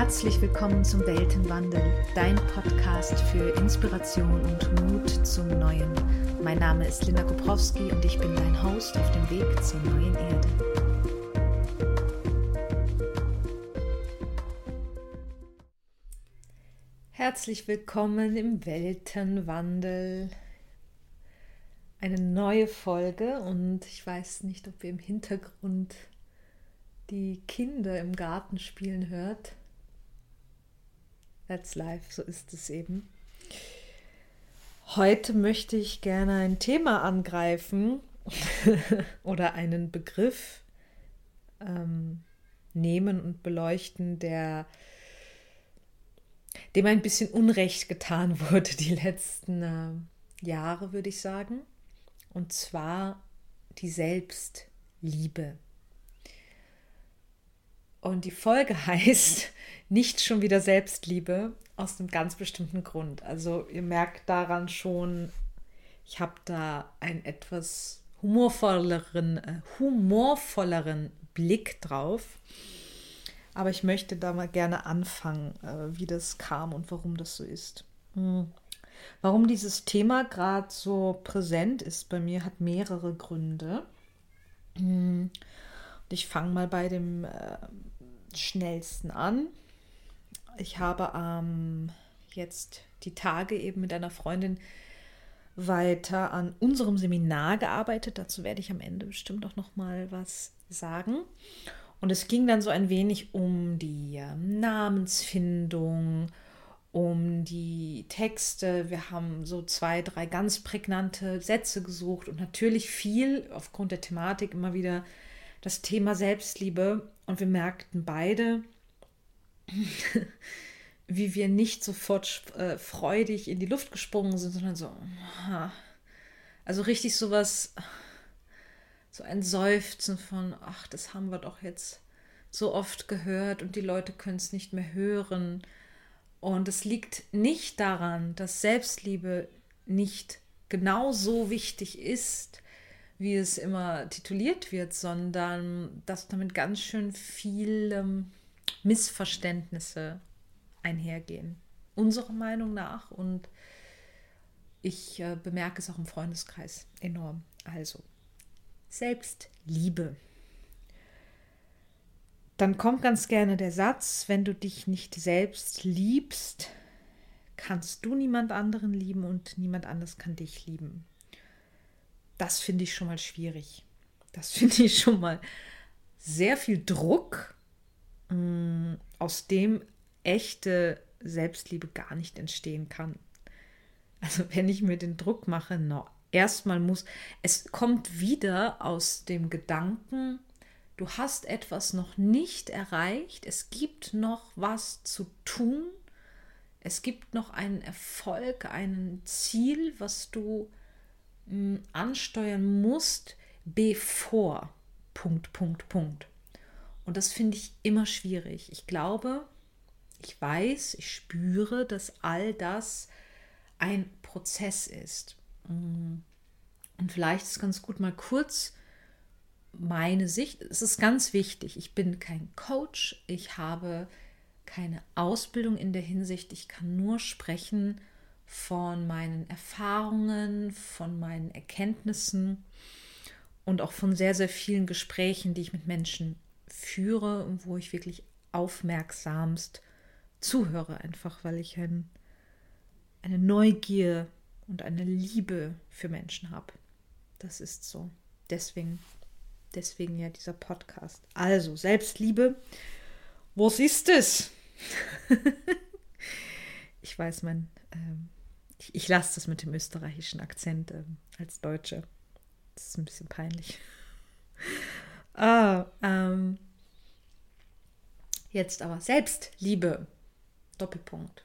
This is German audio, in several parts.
Herzlich willkommen zum Weltenwandel, dein Podcast für Inspiration und Mut zum Neuen. Mein Name ist Linda Koprowski und ich bin dein Host auf dem Weg zur neuen Erde. Herzlich willkommen im Weltenwandel. Eine neue Folge und ich weiß nicht, ob ihr im Hintergrund die Kinder im Garten spielen hört. That's life, so ist es eben. Heute möchte ich gerne ein Thema angreifen oder einen Begriff ähm, nehmen und beleuchten, der dem ein bisschen Unrecht getan wurde die letzten äh, Jahre, würde ich sagen. Und zwar die Selbstliebe. Und die Folge heißt nicht schon wieder Selbstliebe aus einem ganz bestimmten Grund. Also ihr merkt daran schon, ich habe da einen etwas humorvolleren, äh, humorvolleren Blick drauf. Aber ich möchte da mal gerne anfangen, äh, wie das kam und warum das so ist. Hm. Warum dieses Thema gerade so präsent ist bei mir, hat mehrere Gründe. Ich fange mal bei dem äh, schnellsten an. Ich habe ähm, jetzt die Tage eben mit einer Freundin weiter an unserem Seminar gearbeitet. Dazu werde ich am Ende bestimmt auch noch mal was sagen. Und es ging dann so ein wenig um die äh, Namensfindung, um die Texte. Wir haben so zwei, drei ganz prägnante Sätze gesucht und natürlich viel aufgrund der Thematik immer wieder das Thema Selbstliebe und wir merkten beide, wie wir nicht sofort äh, freudig in die Luft gesprungen sind, sondern so, also richtig sowas, so ein Seufzen von, ach, das haben wir doch jetzt so oft gehört und die Leute können es nicht mehr hören. Und es liegt nicht daran, dass Selbstliebe nicht genauso wichtig ist, wie es immer tituliert wird, sondern dass damit ganz schön viele ähm, Missverständnisse einhergehen. Unserer Meinung nach und ich äh, bemerke es auch im Freundeskreis enorm. Also, Selbstliebe. Dann kommt ganz gerne der Satz, wenn du dich nicht selbst liebst, kannst du niemand anderen lieben und niemand anders kann dich lieben. Das finde ich schon mal schwierig. Das finde ich schon mal sehr viel Druck, mm, aus dem echte Selbstliebe gar nicht entstehen kann. Also wenn ich mir den Druck mache, no, erstmal muss, es kommt wieder aus dem Gedanken, du hast etwas noch nicht erreicht, es gibt noch was zu tun, es gibt noch einen Erfolg, ein Ziel, was du ansteuern musst, bevor. Punkt, Punkt, Punkt. Und das finde ich immer schwierig. Ich glaube, ich weiß, ich spüre, dass all das ein Prozess ist. Und vielleicht ist ganz gut, mal kurz meine Sicht. Es ist ganz wichtig. Ich bin kein Coach. Ich habe keine Ausbildung in der Hinsicht. Ich kann nur sprechen von meinen Erfahrungen, von meinen Erkenntnissen und auch von sehr, sehr vielen Gesprächen, die ich mit Menschen führe und wo ich wirklich aufmerksamst zuhöre, einfach weil ich ein, eine Neugier und eine Liebe für Menschen habe. Das ist so. Deswegen, deswegen ja dieser Podcast. Also, Selbstliebe. Was ist es? ich weiß, mein ähm, ich, ich lasse das mit dem österreichischen Akzent äh, als Deutsche. Das ist ein bisschen peinlich. ah, ähm, jetzt aber Selbstliebe. Doppelpunkt.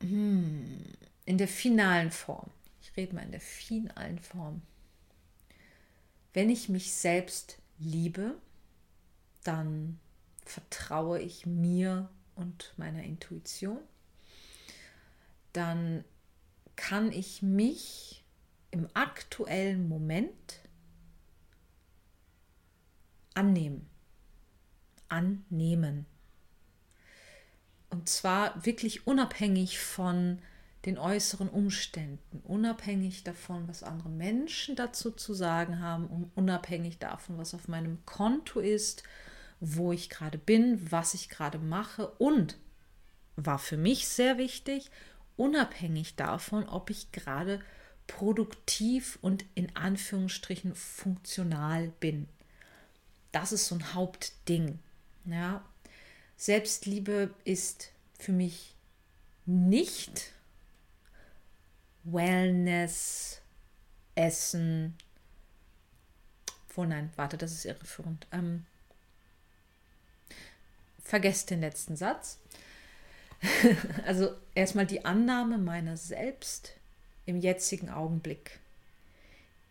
Hm, in der finalen Form. Ich rede mal in der finalen Form. Wenn ich mich selbst liebe, dann vertraue ich mir und meiner Intuition, dann kann ich mich im aktuellen Moment annehmen. annehmen. Und zwar wirklich unabhängig von den äußeren Umständen, unabhängig davon, was andere Menschen dazu zu sagen haben unabhängig davon, was auf meinem Konto ist, wo ich gerade bin, was ich gerade mache und war für mich sehr wichtig, unabhängig davon, ob ich gerade produktiv und in Anführungsstrichen funktional bin. Das ist so ein Hauptding. Ja. Selbstliebe ist für mich nicht Wellness, Essen. Oh nein, warte, das ist irreführend. Ähm, vergesst den letzten Satz. also erstmal die Annahme meiner selbst im jetzigen Augenblick.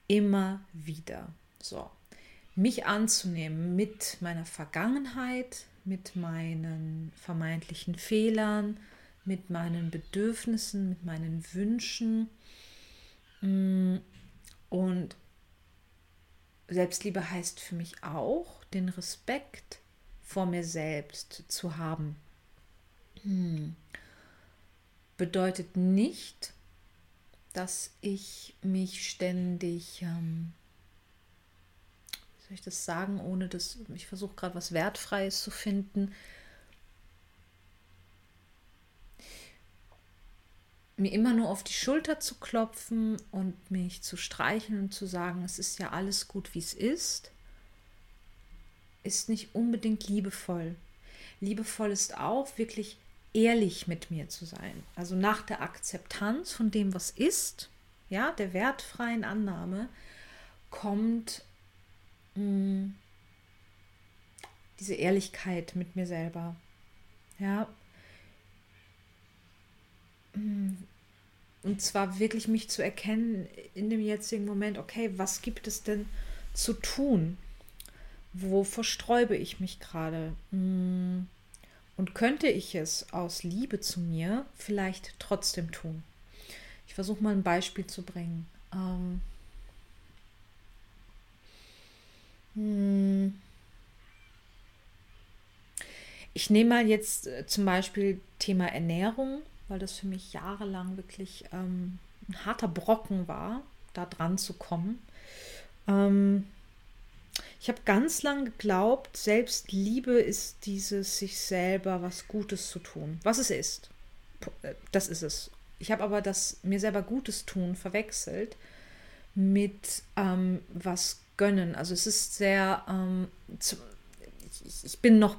Immer wieder. So. Mich anzunehmen mit meiner Vergangenheit, mit meinen vermeintlichen Fehlern, mit meinen Bedürfnissen, mit meinen Wünschen. Mm, und Selbstliebe heißt für mich auch, den Respekt vor mir selbst zu haben. Hm. Bedeutet nicht, dass ich mich ständig, ähm, wie soll ich das sagen, ohne dass ich versuche gerade was Wertfreies zu finden, mir immer nur auf die Schulter zu klopfen und mich zu streicheln und zu sagen, es ist ja alles gut, wie es ist, ist nicht unbedingt liebevoll. Liebevoll ist auch wirklich ehrlich mit mir zu sein. Also nach der Akzeptanz von dem, was ist, ja, der wertfreien Annahme, kommt mh, hm, diese Ehrlichkeit mit mir selber. Ja. Hm, und zwar wirklich mich zu erkennen in dem jetzigen Moment, okay, was gibt es denn zu tun? Wo versträube ich mich gerade? Hm, und könnte ich es aus Liebe zu mir vielleicht trotzdem tun? Ich versuche mal ein Beispiel zu bringen. Ähm, hm, ich nehme mal jetzt äh, zum Beispiel Thema Ernährung weil das für mich jahrelang wirklich ähm, ein harter Brocken war, da dran zu kommen. Ähm, ich habe ganz lange geglaubt, Selbstliebe ist dieses sich selber was Gutes zu tun, was es ist. Äh, das ist es. Ich habe aber das mir selber Gutes tun verwechselt mit ähm, was gönnen. Also es ist sehr, ähm, zu, ich, ich, bin noch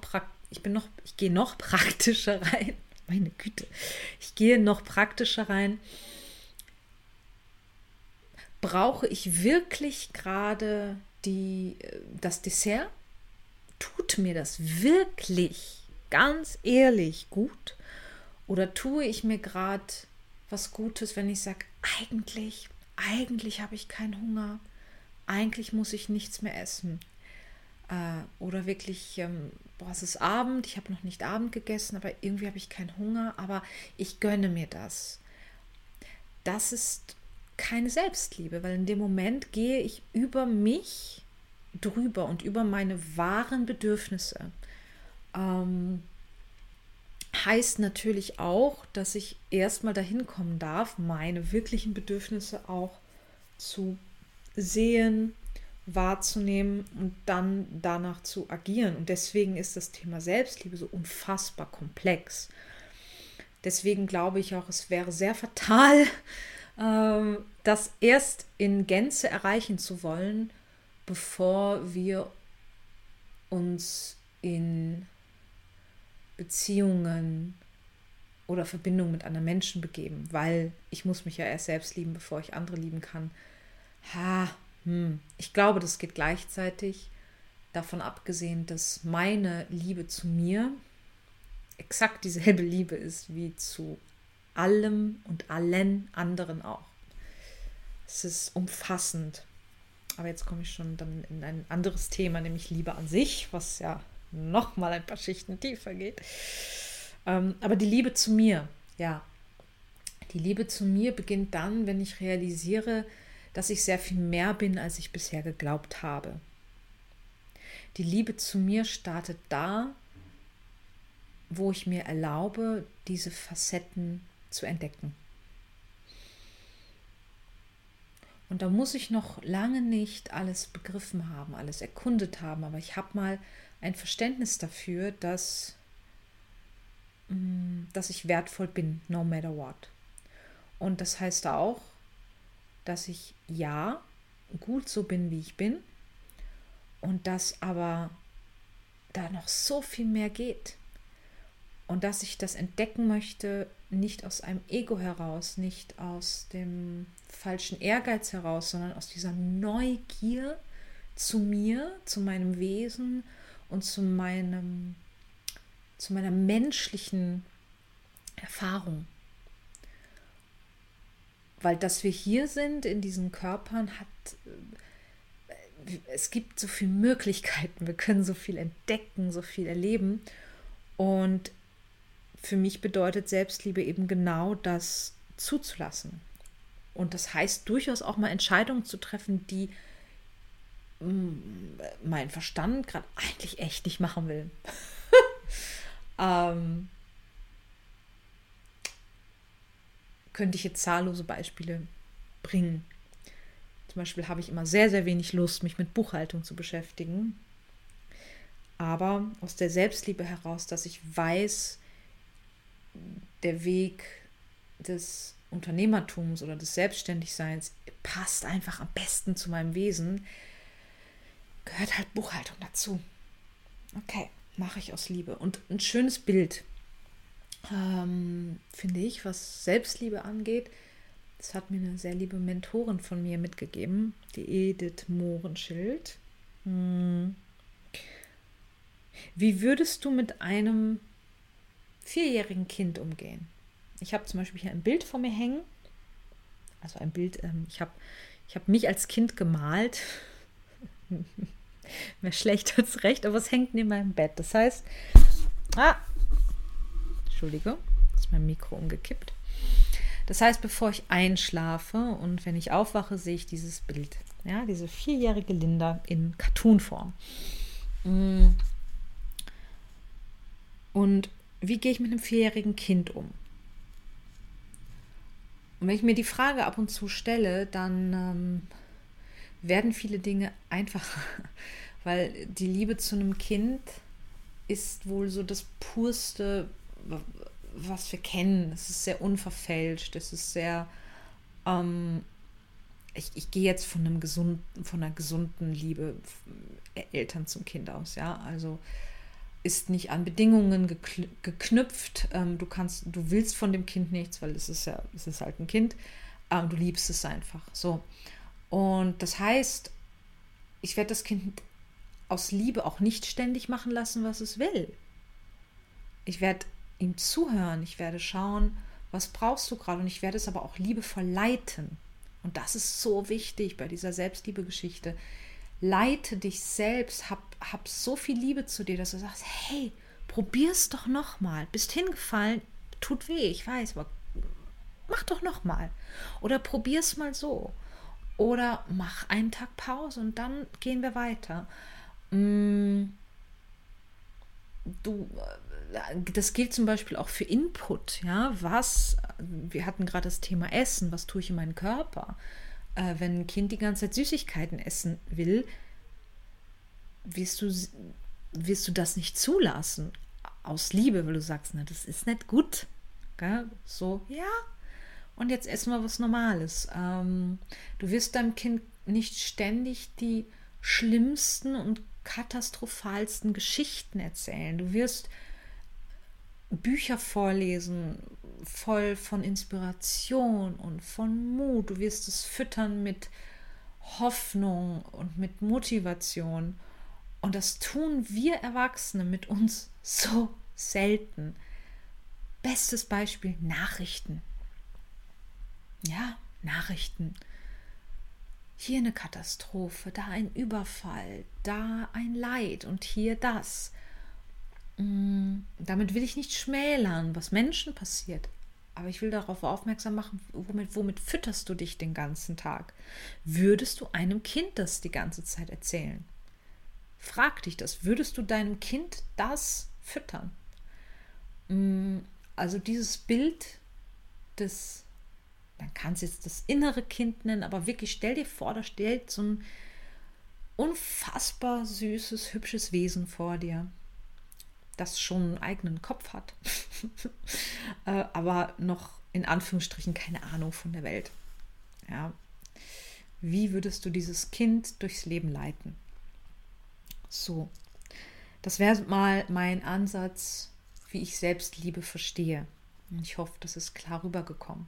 ich bin noch, ich gehe noch praktischer rein meine Güte. Ich gehe noch praktischer rein. Brauche ich wirklich gerade die, äh, das Dessert? Tut mir das wirklich ganz ehrlich gut? Oder tue ich mir gerade was Gutes, wenn ich sage, eigentlich, eigentlich habe ich keinen Hunger, eigentlich muss ich nichts mehr essen. Äh, oder wirklich, ähm, boah, es ist Abend, ich habe noch nicht Abend gegessen, aber irgendwie habe ich keinen Hunger, aber ich gönne mir das. Das ist keine Selbstliebe, weil in dem Moment gehe ich über mich drüber und über meine wahren Bedürfnisse. Ähm, heißt natürlich auch, dass ich erstmal dahin kommen darf, meine wirklichen Bedürfnisse auch zu sehen, wahrzunehmen und dann danach zu agieren. Und deswegen ist das Thema Selbstliebe so unfassbar komplex. Deswegen glaube ich auch, es wäre sehr fatal, ähm, das erst in Gänze erreichen zu wollen, bevor wir uns in Beziehungen oder Verbindungen mit anderen Menschen begeben, weil ich muss mich ja erst selbst lieben, bevor ich andere lieben kann. Ha, hm. Ich glaube, das geht gleichzeitig davon abgesehen, dass meine Liebe zu mir exakt dieselbe Liebe ist wie zu allem und allen anderen auch. Es ist umfassend. Aber jetzt komme ich schon dann in ein anderes Thema, nämlich Liebe an sich, was ja noch mal ein paar Schichten tiefer geht. Ähm, aber die Liebe zu mir, ja. Die Liebe zu mir beginnt dann, wenn ich realisiere, dass ich sehr viel mehr bin, als ich bisher geglaubt habe. Die Liebe zu mir startet da, wo ich mir erlaube, diese Facetten zu entdecken. Und da muss ich noch lange nicht alles begriffen haben, alles erkundet haben, aber ich habe mal ein Verständnis dafür, dass, mm, dass ich wertvoll bin, no matter what. Und das heißt auch, dass ich ja gut so bin, wie ich bin und dass aber da noch so viel mehr geht und dass ich das entdecken möchte, nicht aus einem Ego heraus, nicht aus dem falschen Ehrgeiz heraus, sondern aus dieser Neugier zu mir, zu meinem Wesen und zu meinem zu meiner menschlichen Erfahrung. Weil dass wir hier sind in diesen Körpern hat äh, es gibt so viele Möglichkeiten, wir können so viel entdecken, so viel erleben und für mich bedeutet Selbstliebe eben genau das zuzulassen. Und das heißt durchaus auch mal Entscheidungen zu treffen, die mm, mein Verstand gerade eigentlich echt nicht machen will. ähm, könnte ich jetzt zahllose Beispiele bringen. Zum Beispiel habe ich immer sehr, sehr wenig Lust, mich mit Buchhaltung zu beschäftigen. Aber aus der Selbstliebe heraus, dass ich weiß, der Weg des Unternehmertums oder des Selbstständigseins passt einfach am besten zu meinem Wesen, gehört halt Buchhaltung dazu. Okay, mache ich aus Liebe. Und ein schönes Bild, ähm, finde ich, was Selbstliebe angeht, das hat mir eine sehr liebe Mentorin von mir mitgegeben, die Edith Mohrenschild. Hm. Wie würdest du mit einem vierjährigen Kind umgehen. Ich habe zum Beispiel hier ein Bild vor mir hängen. Also ein Bild, ähm, ich habe ich hab mich als Kind gemalt. Mehr schlecht als recht, aber es hängt neben meinem Bett. Das heißt, ah, Entschuldige, ist mein Mikro umgekippt. Das heißt, bevor ich einschlafe und wenn ich aufwache, sehe ich dieses Bild. Ja, diese vierjährige Linda in Cartoonform. Mm. Und wie gehe ich mit einem vierjährigen Kind um? Und wenn ich mir die Frage ab und zu stelle, dann ähm, werden viele Dinge einfacher, weil die Liebe zu einem Kind ist wohl so das purste, was wir kennen. Es ist sehr unverfälscht, es ist sehr, ähm, ich, ich gehe jetzt von einem gesunden, von einer gesunden Liebe Eltern zum Kind aus, ja, also ist nicht an Bedingungen geknüpft. Ähm, du kannst, du willst von dem Kind nichts, weil es ist ja, es ist halt ein Kind. Ähm, du liebst es einfach. So. Und das heißt, ich werde das Kind aus Liebe auch nicht ständig machen lassen, was es will. Ich werde ihm zuhören, ich werde schauen, was brauchst du gerade und ich werde es aber auch liebevoll leiten. Und das ist so wichtig bei dieser Selbstliebe-Geschichte leite dich selbst, hab, hab so viel Liebe zu dir, dass du sagst, hey, probier's doch noch mal. Bist hingefallen, tut weh, ich weiß, aber mach doch noch mal. Oder probier's mal so. Oder mach einen Tag Pause und dann gehen wir weiter. Mm, du, äh, das gilt zum Beispiel auch für Input. Ja, was, wir hatten gerade das Thema Essen, was tue ich in meinen Körper? Äh, wenn ein Kind die ganze Zeit Süßigkeiten essen will, wirst du, wirst du das nicht zulassen. Aus Liebe, weil du sagst, na, das ist nicht gut. Gell? So, ja. Und jetzt essen wir was Normales. Ähm, du wirst deinem Kind nicht ständig die schlimmsten und katastrophalsten Geschichten erzählen. Du wirst Bücher vorlesen, voll von Inspiration und von Mut. Du wirst es füttern mit Hoffnung und mit Motivation. Und das tun wir Erwachsene mit uns so selten. Bestes Beispiel Nachrichten. Ja, Nachrichten. Hier eine Katastrophe, da ein Überfall, da ein Leid und hier das. Mm, damit will ich nicht schmälern, was Menschen passiert. Aber ich will darauf aufmerksam machen, womit, womit fütterst du dich den ganzen Tag? Würdest du einem Kind das die ganze Zeit erzählen? Frag dich das. Würdest du deinem Kind das füttern? Mm, also dieses Bild des, man kann es jetzt das innere Kind nennen, aber wirklich stell dir vor, da steht so ein unfassbar süßes, hübsches Wesen vor dir, das schon einen eigenen Kopf hat, äh, aber noch in Anführungsstrichen keine Ahnung von der Welt. Ja. Wie würdest du dieses Kind durchs Leben leiten? So, das wäre mal mein Ansatz, wie ich Selbstliebe verstehe. Und ich hoffe, das ist klar rübergekommen.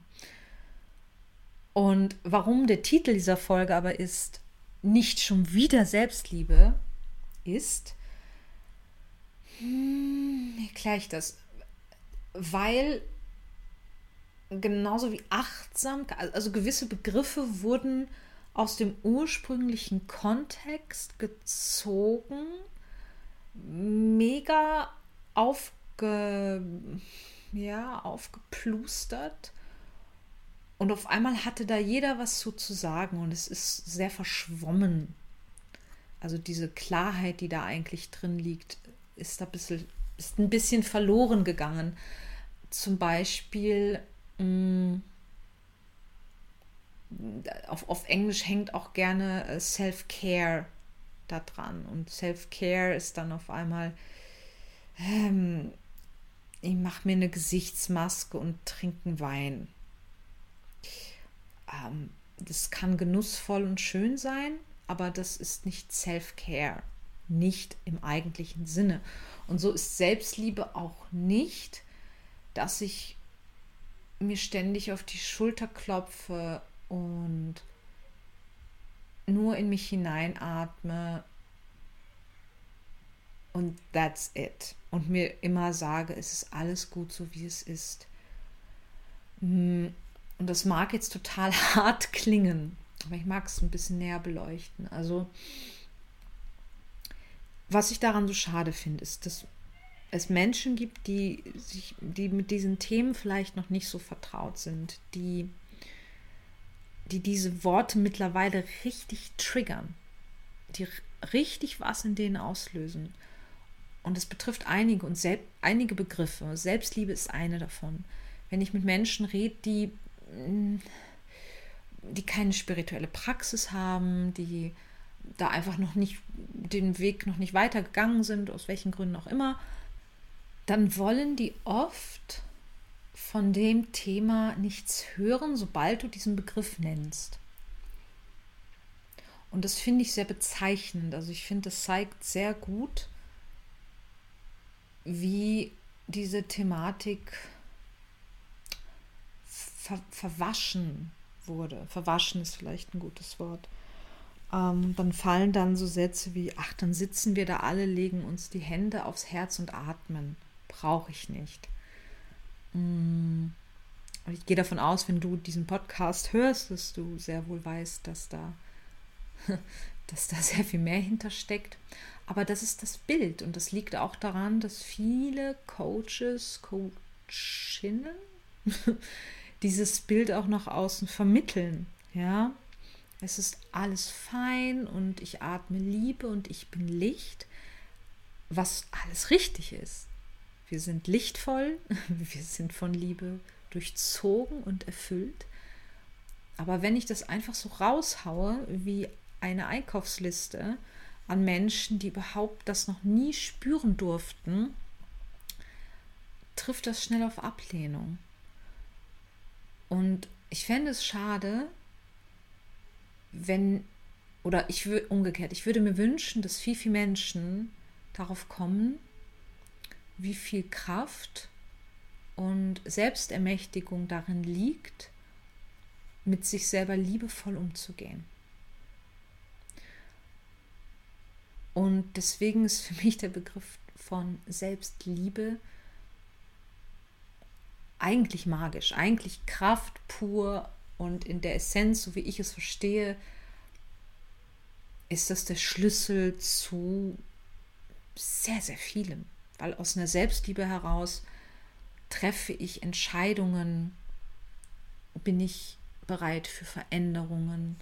Und warum der Titel dieser Folge aber ist, nicht schon wieder Selbstliebe ist, hm, erkläre ich das, weil genauso wie achtsam, also gewisse Begriffe wurden aus dem ursprünglichen Kontext gezogen, mega aufge, ja, aufgeplustert. Und auf einmal hatte da jeder was zu, zu sagen und es ist sehr verschwommen. Also diese Klarheit, die da eigentlich drin liegt, ist da ein bisschen, ist ein bisschen verloren gegangen. Zum Beispiel mh, mm, auf, auf Englisch hängt auch gerne äh, Self-Care da dran. Und Self-Care ist dann auf einmal, ähm, ich mache mir eine Gesichtsmaske und trinke Wein. Ähm, das kann genussvoll und schön sein, aber das ist nicht Self-Care, nicht im eigentlichen Sinne. Und so ist Selbstliebe auch nicht, dass ich mir ständig auf die Schulter klopfe und nur in mich hineinatme und that's it. Und mir immer sage, es ist alles gut so, wie es ist. Hm, und das mag jetzt total hart klingen, aber ich mag es ein bisschen näher beleuchten. Also, was ich daran so schade finde, ist, dass es Menschen gibt, die sich, die mit diesen Themen vielleicht noch nicht so vertraut sind, die die diese Worte mittlerweile richtig triggern, die richtig was in denen auslösen. Und es betrifft einige und selb, einige Begriffe. Selbstliebe ist eine davon. Wenn ich mit Menschen rede, die, mm, die keine spirituelle Praxis haben, die da einfach noch nicht den Weg noch nicht weitergegangen sind, aus welchen Gründen auch immer, dann wollen die oft von dem Thema nichts hören, sobald du diesen Begriff nennst. Und das finde ich sehr bezeichnend. Also ich finde, das zeigt sehr gut, wie diese Thematik ver verwaschen wurde. Verwaschen ist vielleicht ein gutes Wort. Ähm, dann fallen dann so Sätze wie, ach, dann sitzen wir da alle, legen uns die Hände aufs Herz und atmen. Brauche ich nicht. Mm. Ich gehe davon aus, wenn du diesen Podcast hörst, dass du sehr wohl weißt, dass da, dass da sehr viel mehr hintersteckt. Aber das ist das Bild und das liegt auch daran, dass viele Coaches, Coachinnen dieses Bild auch nach außen vermitteln. Ja, es ist alles fein und ich atme Liebe und ich bin Licht, was alles richtig ist. Wir sind lichtvoll, wir sind von Liebe durchzogen und erfüllt. Aber wenn ich das einfach so raushaue wie eine Einkaufsliste an Menschen, die überhaupt das noch nie spüren durften, trifft das schnell auf Ablehnung. Und ich fände es schade, wenn, oder ich würde umgekehrt, ich würde mir wünschen, dass viel, viel Menschen darauf kommen, wie viel Kraft und Selbstermächtigung darin liegt, mit sich selber liebevoll umzugehen. Und deswegen ist für mich der Begriff von Selbstliebe eigentlich magisch, eigentlich Kraft pur und in der Essenz, so wie ich es verstehe, ist das der Schlüssel zu sehr, sehr vielem weil aus einer Selbstliebe heraus treffe ich Entscheidungen, bin ich bereit für Veränderungen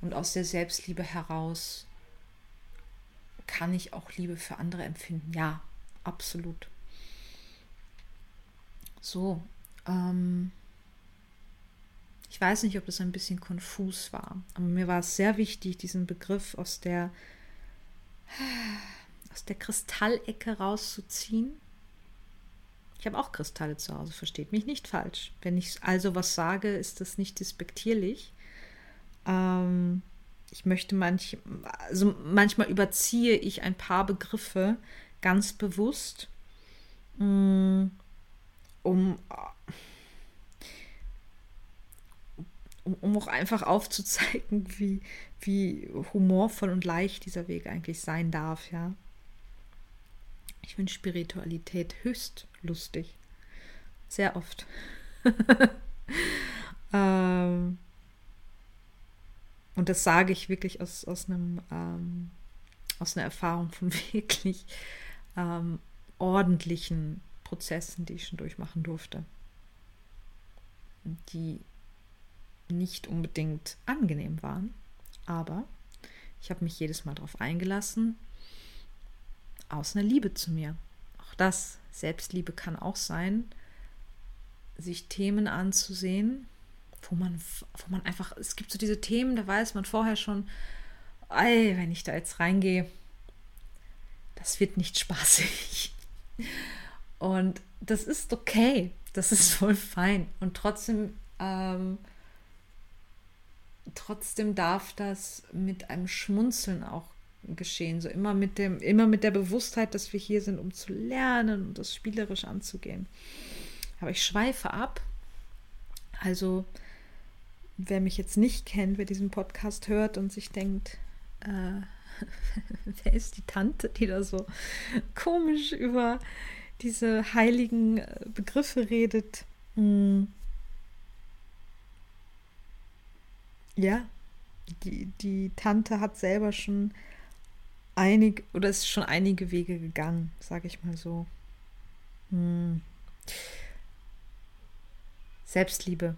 und aus der Selbstliebe heraus kann ich auch Liebe für andere empfinden. Ja, absolut. So, ähm, ich weiß nicht, ob das ein bisschen konfus war, aber mir war es sehr wichtig, diesen Begriff aus der, aus der Kristallecke rauszuziehen. Ich habe auch Kristalle zu Hause, versteht mich nicht falsch. Wenn ich also was sage, ist das nicht despektierlich. Ähm, ich möchte manch, also manchmal überziehe ich ein paar Begriffe ganz bewusst, mm, um, um, um auch einfach aufzuzeigen, wie, wie humorvoll und leicht dieser Weg eigentlich sein darf, ja. Ich finde Spiritualität höchst lustig. Sehr oft. ähm, und das sage ich wirklich aus, aus, einem, ähm, aus einer Erfahrung von wirklich ähm, ordentlichen Prozessen, die ich schon durchmachen durfte. Die nicht unbedingt angenehm waren, aber ich habe mich jedes Mal darauf eingelassen, aus einer Liebe zu mir. Auch das, Selbstliebe kann auch sein, sich Themen anzusehen, wo man, wo man einfach, es gibt so diese Themen, da weiß man vorher schon, ey, wenn ich da jetzt reingehe, das wird nicht spaßig. Und das ist okay, das ist voll fein. Und trotzdem, ähm, trotzdem darf das mit einem Schmunzeln auch geschehen. So immer mit dem, immer mit der Bewusstheit, dass wir hier sind, um zu lernen und das spielerisch anzugehen. Aber ich schweife ab. Also wer mich jetzt nicht kennt, wer diesen Podcast hört und sich denkt, äh, wer ist die Tante, die da so komisch über diese heiligen äh, Begriffe redet. Hm. Ja, die, die Tante hat selber schon einig oder ist schon einige Wege gegangen, sage ich mal so. Hm. Selbstliebe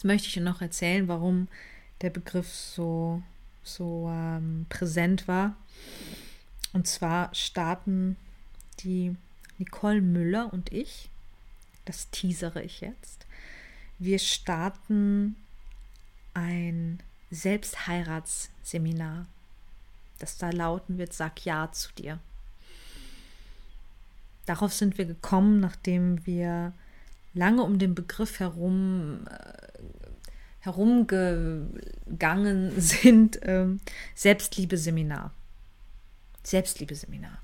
Jetzt möchte ich dir noch erzählen, warum der Begriff so, so ähm, präsent war. Und zwar starten die Nicole Müller und ich, das teasere ich jetzt, wir starten ein Selbstheiratsseminar, das da lauten wird, sag Ja zu dir. Darauf sind wir gekommen, nachdem wir lange um den Begriff herum äh, herumgegangen sind, ähm, Selbstliebe-Seminar. Selbstliebe-Seminar.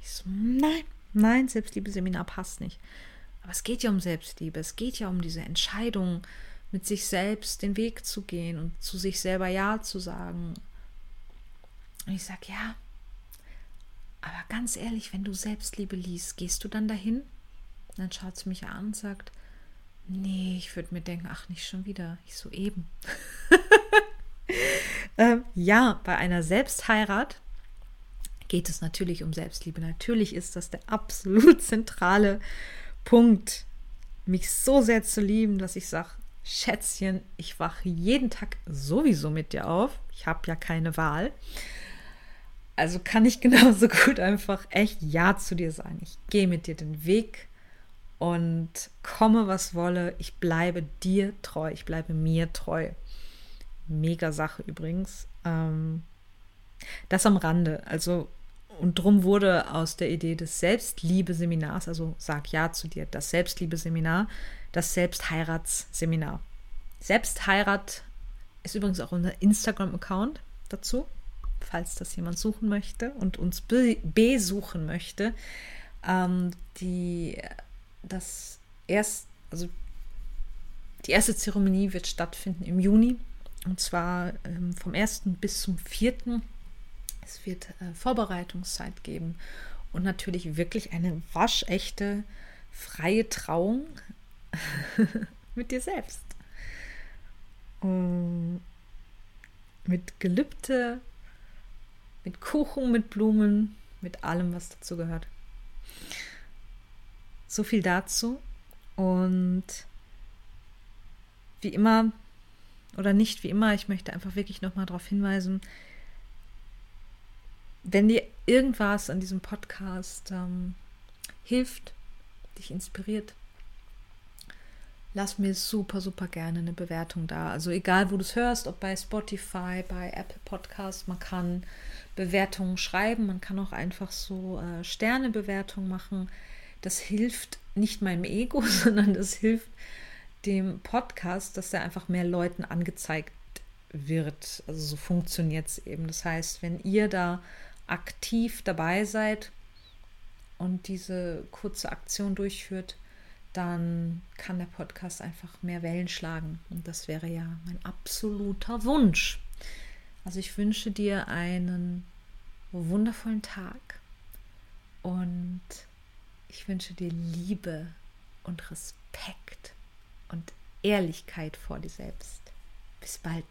Ich so, nein, nein, Selbstliebe-Seminar passt nicht. Aber es geht ja um Selbstliebe. Es geht ja um diese Entscheidung, mit sich selbst den Weg zu gehen und zu sich selber Ja zu sagen. Und ich sage, ja, aber ganz ehrlich, wenn du Selbstliebe liest, gehst du dann dahin? Und dann schaut sie mich an und sagt, Nee, ich würde mir denken, ach, nicht schon wieder. Ich so eben. ähm, ja, bei einer Selbstheirat geht es natürlich um Selbstliebe. Natürlich ist das der absolut zentrale Punkt, mich so sehr zu lieben, dass ich sage, Schätzchen, ich wache jeden Tag sowieso mit dir auf. Ich habe ja keine Wahl. Also kann ich genauso gut einfach echt Ja zu dir sagen. Ich gehe mit dir den Weg und komme, was wolle, ich bleibe dir treu, ich bleibe mir treu. Mega Sache übrigens. Ähm, das am Rande. Also, und drum wurde aus der Idee des Selbstliebe-Seminars, also sag ja zu dir, das Selbstliebe-Seminar, das Selbstheiratsseminar. Selbstheirat ist übrigens auch unser Instagram-Account dazu, falls das jemand suchen möchte und uns besuchen möchte. Ähm, die das erst, also die erste Zeremonie wird stattfinden im Juni und zwar ähm, vom 1. bis zum 4. Es wird äh, Vorbereitungszeit geben und natürlich wirklich eine waschechte, freie Trauung mit dir selbst. Um, mit Gelübde, mit Kuchen, mit Blumen, mit allem, was dazu gehört. So viel dazu. Und wie immer, oder nicht wie immer, ich möchte einfach wirklich nochmal darauf hinweisen, wenn dir irgendwas an diesem Podcast ähm, hilft, dich inspiriert, lass mir super, super gerne eine Bewertung da. Also egal, wo du es hörst, ob bei Spotify, bei Apple Podcast, man kann Bewertungen schreiben, man kann auch einfach so äh, Sternebewertungen machen. Das hilft nicht meinem Ego, sondern das hilft dem Podcast, dass er einfach mehr Leuten angezeigt wird. Also so funktioniert es eben. Das heißt, wenn ihr da aktiv dabei seid und diese kurze Aktion durchführt, dann kann der Podcast einfach mehr Wellen schlagen. Und das wäre ja mein absoluter Wunsch. Also ich wünsche dir einen wundervollen Tag und ich wünsche dir Liebe und Respekt und Ehrlichkeit vor dir selbst. Bis bald.